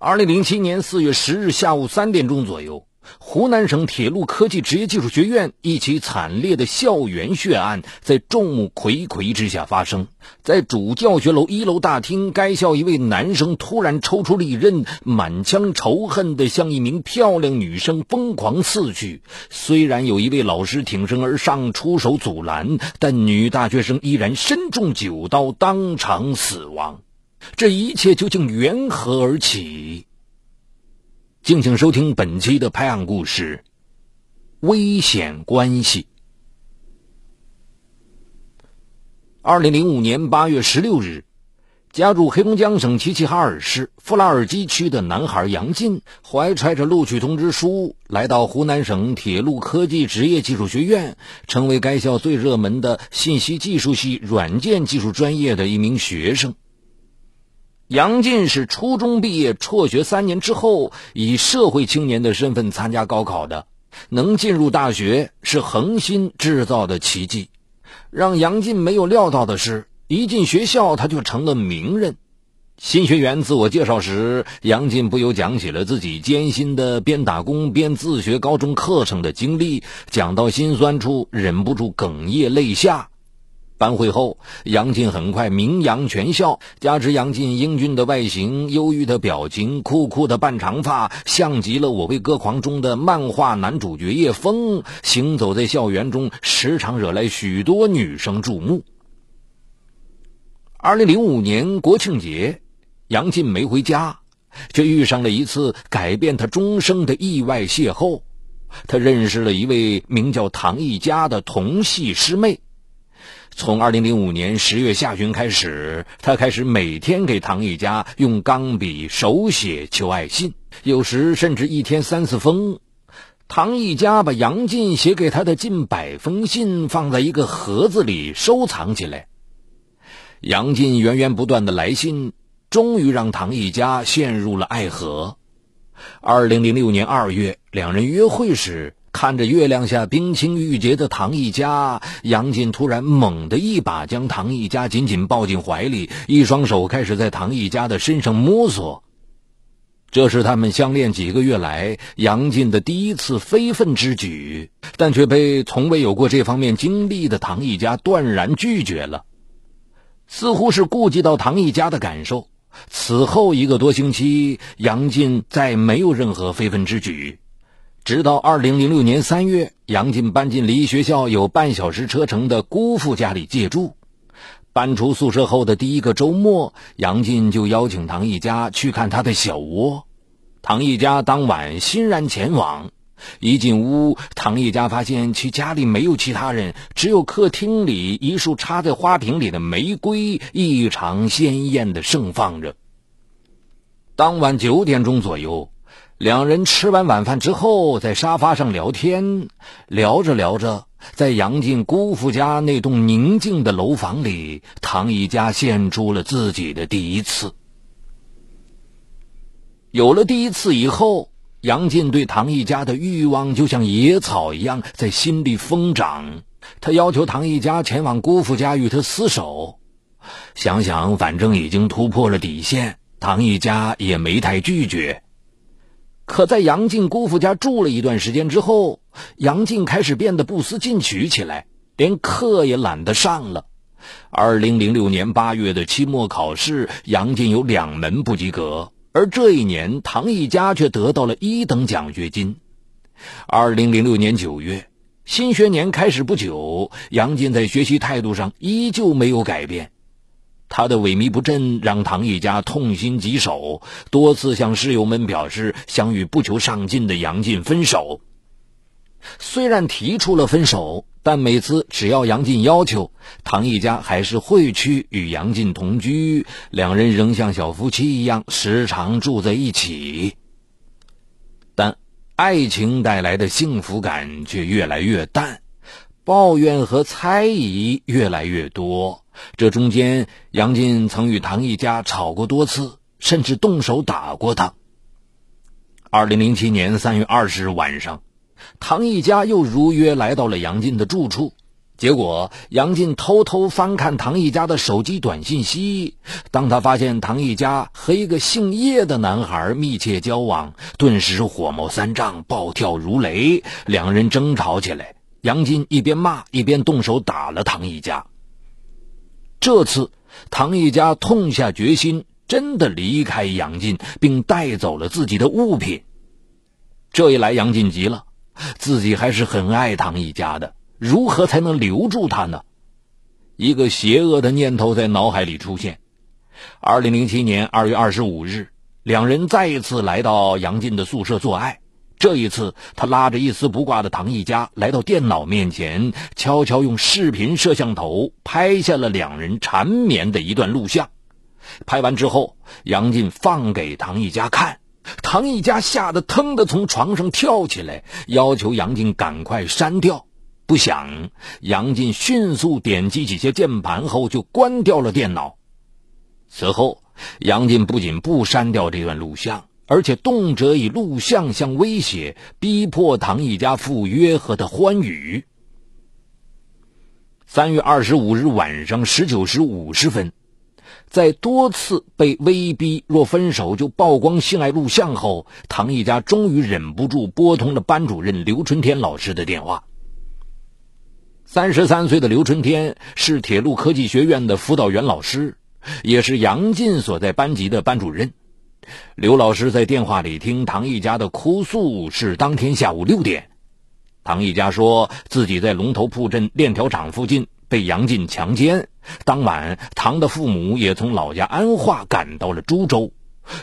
二零零七年四月十日下午三点钟左右，湖南省铁路科技职业技术学院一起惨烈的校园血案在众目睽睽之下发生在主教学楼一楼大厅。该校一位男生突然抽出利刃，满腔仇恨地向一名漂亮女生疯狂刺去。虽然有一位老师挺身而上出手阻拦，但女大学生依然身中九刀，当场死亡。这一切究竟缘何而起？敬请收听本期的拍案故事《危险关系》。二零零五年八月十六日，家住黑龙江省齐齐哈尔市富拉尔基区的男孩杨进，怀揣着录取通知书，来到湖南省铁路科技职业技术学院，成为该校最热门的信息技术系软件技术专业的一名学生。杨进是初中毕业辍学三年之后，以社会青年的身份参加高考的，能进入大学是恒心制造的奇迹。让杨进没有料到的是，一进学校他就成了名人。新学员自我介绍时，杨进不由讲起了自己艰辛的边打工边自学高中课程的经历，讲到心酸处，忍不住哽咽泪下。班会后，杨进很快名扬全校。加之杨进英俊的外形、忧郁的表情、酷酷的半长发，像极了《我为歌狂》中的漫画男主角叶枫。行走在校园中，时常惹来许多女生注目。二零零五年国庆节，杨进没回家，却遇上了一次改变他终生的意外邂逅。他认识了一位名叫唐艺佳的同系师妹。从二零零五年十月下旬开始，他开始每天给唐艺佳用钢笔手写求爱信，有时甚至一天三四封。唐艺佳把杨进写给他的近百封信放在一个盒子里收藏起来。杨进源源不断的来信，终于让唐艺佳陷入了爱河。二零零六年二月，两人约会时。看着月亮下冰清玉洁的唐一家，杨进突然猛地一把将唐一家紧紧抱进怀里，一双手开始在唐一家的身上摸索。这是他们相恋几个月来杨进的第一次非分之举，但却被从未有过这方面经历的唐一家断然拒绝了。似乎是顾及到唐一家的感受，此后一个多星期，杨进再没有任何非分之举。直到二零零六年三月，杨进搬进离学校有半小时车程的姑父家里借住。搬出宿舍后的第一个周末，杨进就邀请唐艺佳去看他的小窝。唐艺佳当晚欣然前往。一进屋，唐艺佳发现其家里没有其他人，只有客厅里一束插在花瓶里的玫瑰异常鲜艳的盛放着。当晚九点钟左右。两人吃完晚饭之后，在沙发上聊天，聊着聊着，在杨进姑父家那栋宁静的楼房里，唐一家献出了自己的第一次。有了第一次以后，杨进对唐一家的欲望就像野草一样在心里疯长。他要求唐一家前往姑父家与他厮守。想想反正已经突破了底线，唐一家也没太拒绝。可在杨进姑父家住了一段时间之后，杨进开始变得不思进取起来，连课也懒得上了。二零零六年八月的期末考试，杨进有两门不及格，而这一年唐艺佳却得到了一等奖学金。二零零六年九月，新学年开始不久，杨进在学习态度上依旧没有改变。他的萎靡不振让唐艺佳痛心疾首，多次向室友们表示想与不求上进的杨进分手。虽然提出了分手，但每次只要杨进要求，唐艺佳还是会去与杨进同居，两人仍像小夫妻一样时常住在一起。但爱情带来的幸福感却越来越淡，抱怨和猜疑越来越多。这中间，杨进曾与唐一家吵过多次，甚至动手打过他。二零零七年三月二十日晚上，唐一家又如约来到了杨进的住处。结果，杨进偷偷翻看唐一家的手机短信息。当他发现唐一家和一个姓叶的男孩密切交往，顿时火冒三丈，暴跳如雷，两人争吵起来。杨进一边骂一边动手打了唐一家。这次，唐一家痛下决心，真的离开杨进，并带走了自己的物品。这一来，杨进急了，自己还是很爱唐一家的。如何才能留住他呢？一个邪恶的念头在脑海里出现。二零零七年二月二十五日，两人再一次来到杨进的宿舍做爱。这一次，他拉着一丝不挂的唐一家来到电脑面前，悄悄用视频摄像头拍下了两人缠绵的一段录像。拍完之后，杨进放给唐一家看，唐一家吓得腾的从床上跳起来，要求杨进赶快删掉。不想，杨进迅速点击几些键盘后就关掉了电脑。此后，杨进不仅不删掉这段录像，而且动辄以录像相威胁，逼迫唐一家赴约和他欢愉。三月二十五日晚上十九时五十分，在多次被威逼若分手就曝光性爱录像后，唐一家终于忍不住拨通了班主任刘春天老师的电话。三十三岁的刘春天是铁路科技学院的辅导员老师，也是杨进所在班级的班主任。刘老师在电话里听唐一家的哭诉，是当天下午六点。唐一家说自己在龙头铺镇链条厂附近被杨进强奸，当晚唐的父母也从老家安化赶到了株洲。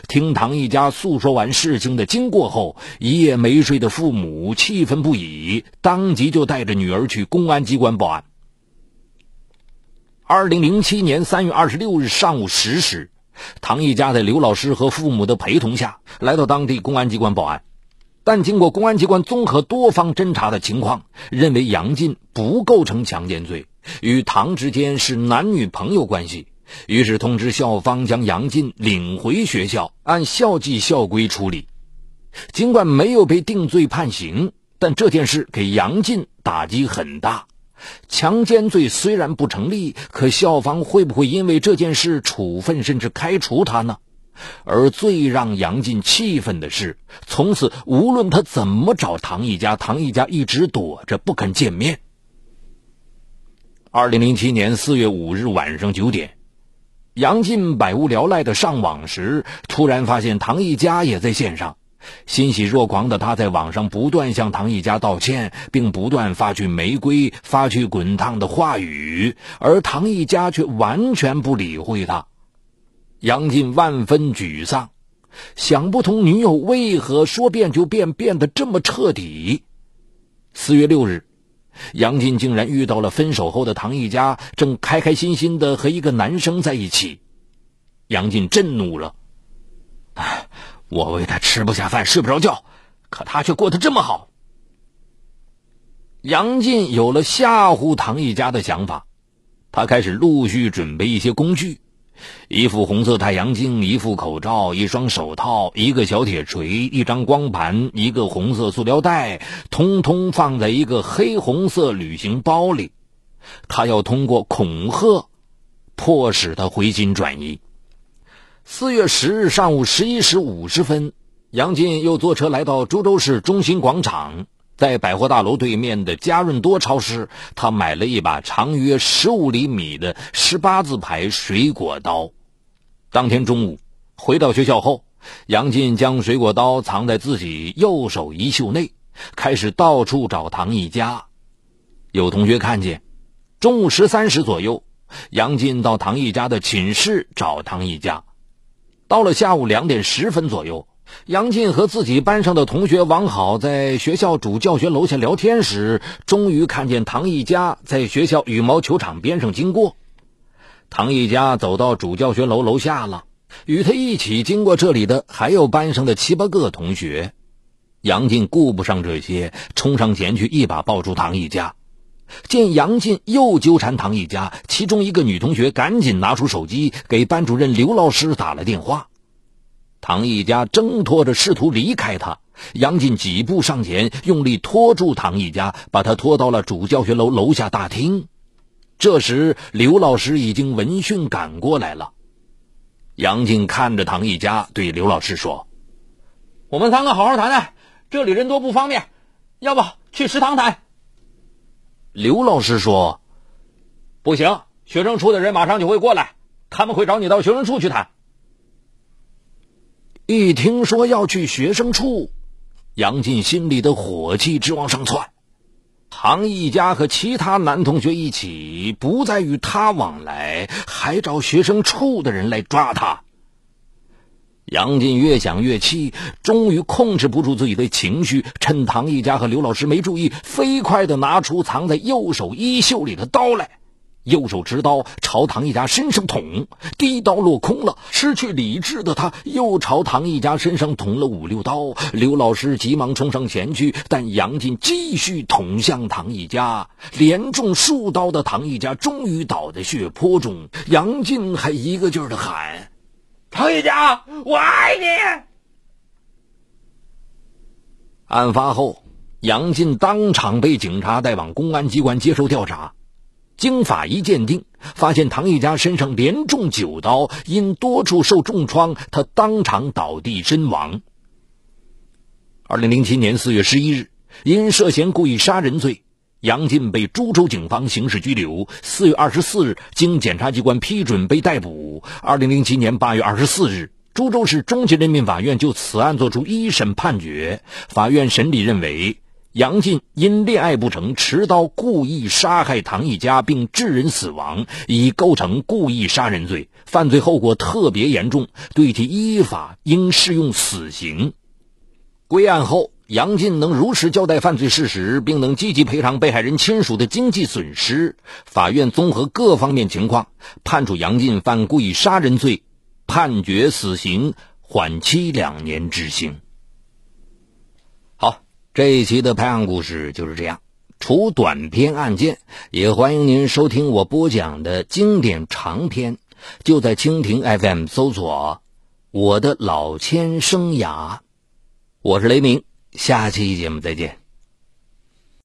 听唐一家诉说完事情的经过后，一夜没睡的父母气愤不已，当即就带着女儿去公安机关报案。二零零七年三月二十六日上午十时，唐一家在刘老师和父母的陪同下来到当地公安机关报案，但经过公安机关综合多方侦查的情况，认为杨进不构成强奸罪，与唐之间是男女朋友关系。于是通知校方将杨进领回学校，按校纪校规处理。尽管没有被定罪判刑，但这件事给杨进打击很大。强奸罪虽然不成立，可校方会不会因为这件事处分甚至开除他呢？而最让杨进气愤的是，从此无论他怎么找唐一家，唐一家一直躲着不肯见面。二零零七年四月五日晚上九点。杨进百无聊赖的上网时，突然发现唐一家也在线上，欣喜若狂的他在网上不断向唐一家道歉，并不断发去玫瑰、发去滚烫的话语，而唐一家却完全不理会他。杨进万分沮丧，想不通女友为何说变就变，变得这么彻底。四月六日。杨进竟然遇到了分手后的唐一家，正开开心心的和一个男生在一起。杨进震怒了：“我为他吃不下饭、睡不着觉，可他却过得这么好。”杨进有了吓唬唐一家的想法，他开始陆续准备一些工具。一副红色太阳镜，一副口罩，一双手套，一个小铁锤，一张光盘，一个红色塑料袋，通通放在一个黑红色旅行包里。他要通过恐吓，迫使他回心转意。四月十日上午十一时五十分，杨进又坐车来到株洲市中心广场。在百货大楼对面的嘉润多超市，他买了一把长约十五厘米的十八字牌水果刀。当天中午回到学校后，杨进将水果刀藏在自己右手衣袖内，开始到处找唐一家。有同学看见，中午十三时左右，杨进到唐一家的寝室找唐一家。到了下午两点十分左右。杨进和自己班上的同学王好在学校主教学楼下聊天时，终于看见唐一家在学校羽毛球场边上经过。唐一家走到主教学楼楼下了，与他一起经过这里的还有班上的七八个同学。杨进顾不上这些，冲上前去一把抱住唐一家。见杨进又纠缠唐一家，其中一个女同学赶紧拿出手机给班主任刘老师打了电话。唐一家挣脱着，试图离开他。杨进几步上前，用力拖住唐一家，把他拖到了主教学楼楼下大厅。这时，刘老师已经闻讯赶过来了。杨进看着唐一家，对刘老师说：“我们三个好好谈谈，这里人多不方便，要不去食堂谈？”刘老师说：“不行，学生处的人马上就会过来，他们会找你到学生处去谈。”一听说要去学生处，杨进心里的火气直往上窜。唐一家和其他男同学一起，不再与他往来，还找学生处的人来抓他。杨进越想越气，终于控制不住自己的情绪，趁唐一家和刘老师没注意，飞快的拿出藏在右手衣袖里的刀来。右手持刀朝唐一家身上捅，第一刀落空了。失去理智的他又朝唐一家身上捅了五六刀。刘老师急忙冲上前去，但杨进继续捅向唐一家，连中数刀的唐一家终于倒在血泊中。杨进还一个劲儿的喊：“唐一家，我爱你！”案发后，杨进当场被警察带往公安机关接受调查。经法医鉴定，发现唐一家身上连中九刀，因多处受重创，他当场倒地身亡。二零零七年四月十一日，因涉嫌故意杀人罪，杨进被株洲警方刑事拘留。四月二十四日，经检察机关批准被逮捕。二零零七年八月二十四日，株洲市中级人民法院就此案作出一审判决。法院审理认为。杨进因恋爱不成，持刀故意杀害唐一家，并致人死亡，已构成故意杀人罪，犯罪后果特别严重，对其依法应适用死刑。归案后，杨进能如实交代犯罪事实，并能积极赔偿被害人亲属的经济损失。法院综合各方面情况，判处杨进犯故意杀人罪，判决死刑，缓期两年执行。好这一期的拍案故事就是这样，除短篇案件，也欢迎您收听我播讲的经典长篇，就在蜻蜓 FM 搜索“我的老千生涯”，我是雷鸣，下期节目再见。